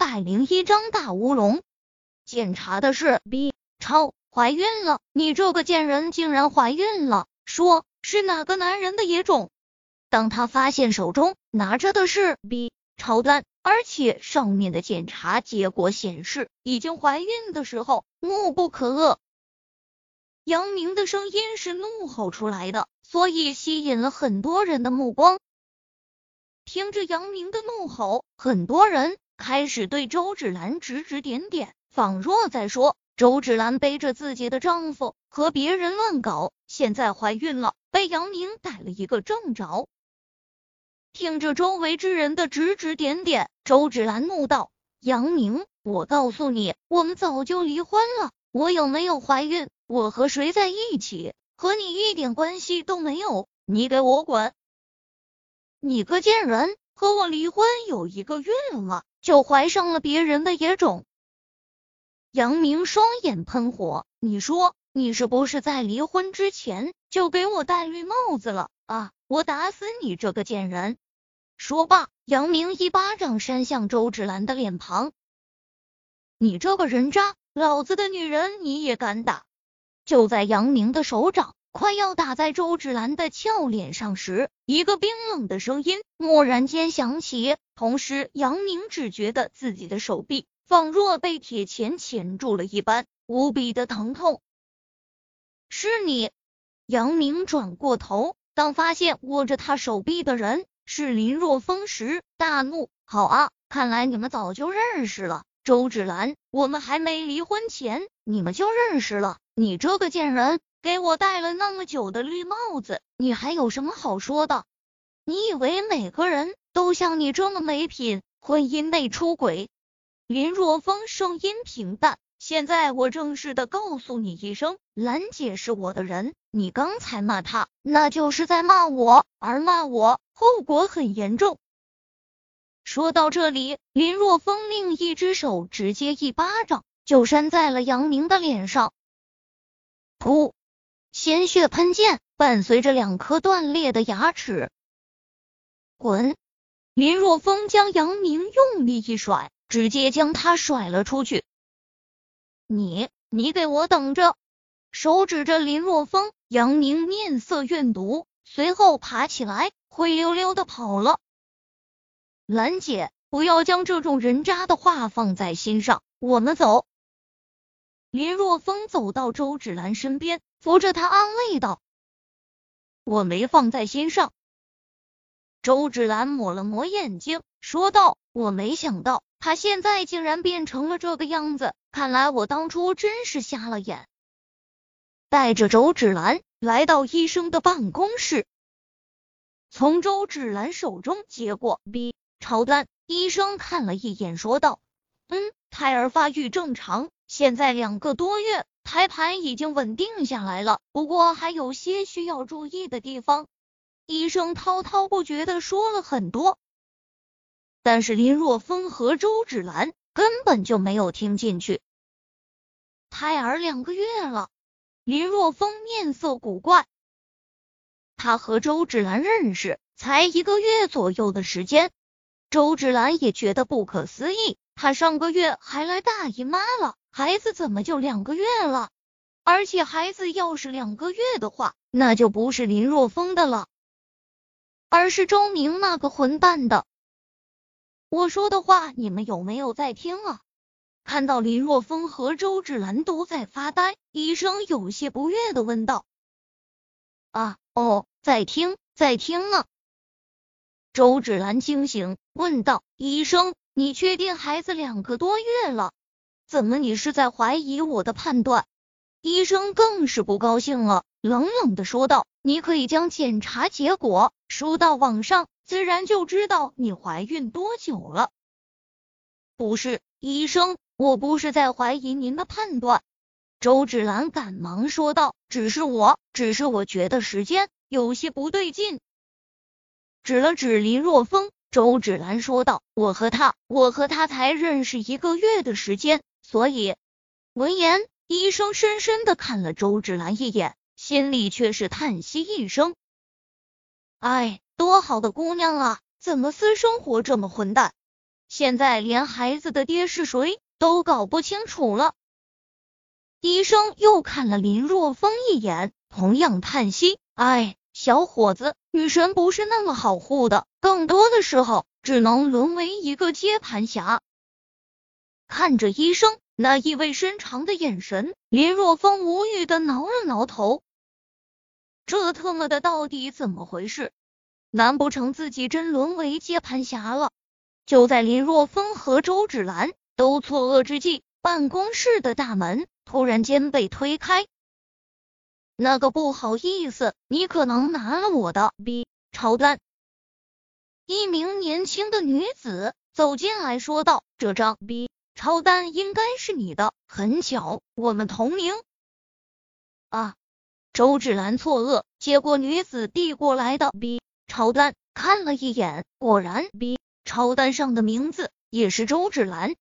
百零一张大乌龙。检查的是 B 超怀孕了，你这个贱人竟然怀孕了！说是哪个男人的野种？当他发现手中拿着的是 B 超单，而且上面的检查结果显示已经怀孕的时候，怒不可遏。杨明的声音是怒吼出来的，所以吸引了很多人的目光。听着杨明的怒吼，很多人开始对周芷兰指指点点，仿若在说。周芷兰背着自己的丈夫和别人乱搞，现在怀孕了，被杨明逮了一个正着。听着周围之人的指指点点，周芷兰怒道：“杨明，我告诉你，我们早就离婚了。我有没有怀孕，我和谁在一起，和你一点关系都没有。你给我滚！你个贱人，和我离婚有一个月了，就怀上了别人的野种。”杨明双眼喷火，你说你是不是在离婚之前就给我戴绿帽子了啊？我打死你这个贱人！说罢，杨明一巴掌扇向周芷兰的脸庞。你这个人渣，老子的女人你也敢打？就在杨明的手掌快要打在周芷兰的俏脸上时，一个冰冷的声音蓦然间响起，同时杨明只觉得自己的手臂。仿若被铁钳钳住了一般，无比的疼痛。是你，杨明转过头，当发现握着他手臂的人是林若风时，大怒：好啊，看来你们早就认识了。周芷兰，我们还没离婚前，你们就认识了。你这个贱人，给我戴了那么久的绿帽子，你还有什么好说的？你以为每个人都像你这么没品，婚姻内出轨？林若风声音平淡，现在我正式的告诉你一声，兰姐是我的人，你刚才骂她，那就是在骂我，而骂我后果很严重。说到这里，林若风另一只手直接一巴掌就扇在了杨明的脸上，噗，鲜血喷溅，伴随着两颗断裂的牙齿。滚！林若风将杨明用力一甩。直接将他甩了出去。你，你给我等着！手指着林若风，杨明面色怨毒，随后爬起来，灰溜溜的跑了。兰姐，不要将这种人渣的话放在心上，我们走。林若风走到周芷兰身边，扶着他安慰道：“我没放在心上。”周芷兰抹了抹眼睛，说道：“我没想到。”他现在竟然变成了这个样子，看来我当初真是瞎了眼。带着周芷兰来到医生的办公室，从周芷兰手中接过 B 超单，医生看了一眼，说道：“嗯，胎儿发育正常，现在两个多月，胎盘已经稳定下来了，不过还有些需要注意的地方。”医生滔滔不绝的说了很多。但是林若风和周芷兰根本就没有听进去。胎儿两个月了，林若风面色古怪。他和周芷兰认识才一个月左右的时间，周芷兰也觉得不可思议。她上个月还来大姨妈了，孩子怎么就两个月了？而且孩子要是两个月的话，那就不是林若风的了，而是周明那个混蛋的。我说的话，你们有没有在听啊？看到林若风和周芷兰都在发呆，医生有些不悦的问道：“啊，哦，在听，在听呢。”周芷兰惊醒，问道：“医生，你确定孩子两个多月了？怎么你是在怀疑我的判断？”医生更是不高兴了，冷冷的说道：“你可以将检查结果输到网上。”自然就知道你怀孕多久了。不是，医生，我不是在怀疑您的判断。周芷兰赶忙说道：“只是我，只是我觉得时间有些不对劲。”指了指林若风，周芷兰说道：“我和他，我和他才认识一个月的时间，所以……”闻言，医生深深的看了周芷兰一眼，心里却是叹息一声：“哎。”多好的姑娘啊，怎么私生活这么混蛋？现在连孩子的爹是谁都搞不清楚了。医生又看了林若风一眼，同样叹息：“哎，小伙子，女神不是那么好护的，更多的时候只能沦为一个接盘侠。”看着医生那意味深长的眼神，林若风无语的挠了挠头：“这特么的到底怎么回事？难不成自己真沦为接盘侠了？”就在林若风和周芷兰都错愕之际，办公室的大门。突然间被推开，那个不好意思，你可能拿了我的 B 超单。一名年轻的女子走进来说道：“这张 B 超单应该是你的，很巧，我们同名。”啊！周芷兰错愕，接过女子递过来的 B 超单，看了一眼，果然 B 超单上的名字也是周芷兰。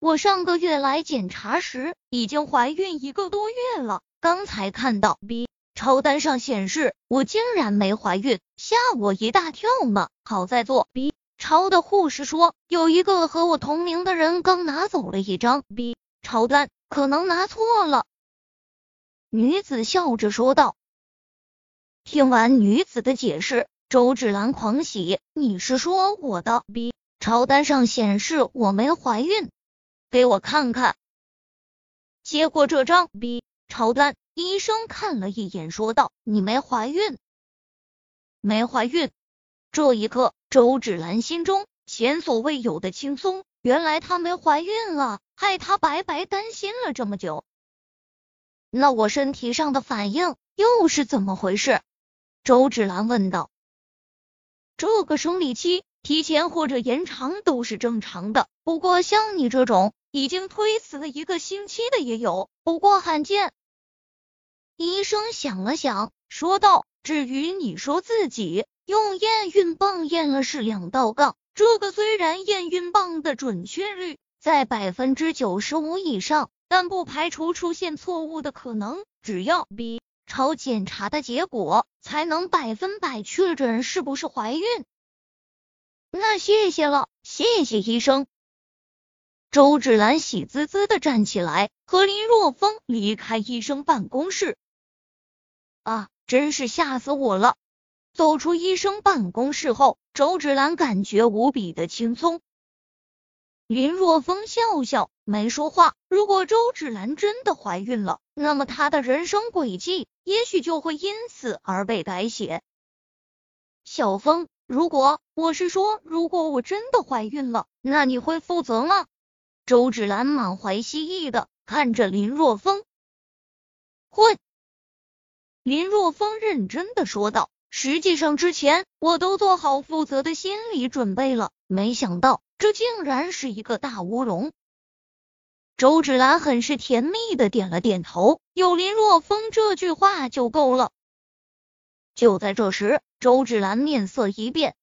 我上个月来检查时已经怀孕一个多月了，刚才看到 B 超单上显示我竟然没怀孕，吓我一大跳呢。好在做 B 超的护士说，有一个和我同名的人刚拿走了一张 B 超单，可能拿错了。女子笑着说道。听完女子的解释，周芷兰狂喜：“你是说我的 B 超单上显示我没怀孕？”给我看看。接过这张 B 超丹，医生看了一眼，说道：“你没怀孕，没怀孕。”这一刻，周芷兰心中前所未有的轻松。原来她没怀孕了，害她白白担心了这么久。那我身体上的反应又是怎么回事？周芷兰问道。这个生理期。提前或者延长都是正常的，不过像你这种已经推迟了一个星期的也有，不过罕见。医生想了想，说道：“至于你说自己用验孕棒验了是两道杠，这个虽然验孕棒的准确率在百分之九十五以上，但不排除出现错误的可能。只要 B 超检查的结果，才能百分百确诊是不是怀孕。”那谢谢了，谢谢医生。周芷兰喜滋滋的站起来，和林若风离开医生办公室。啊，真是吓死我了！走出医生办公室后，周芷兰感觉无比的轻松。林若风笑笑，没说话。如果周芷兰真的怀孕了，那么她的人生轨迹也许就会因此而被改写。小风。如果我是说，如果我真的怀孕了，那你会负责吗？周芷兰满怀希冀的看着林若风。会。林若风认真的说道。实际上之前我都做好负责的心理准备了，没想到这竟然是一个大乌龙。周芷兰很是甜蜜的点了点头，有林若风这句话就够了。就在这时，周芷兰面色一变，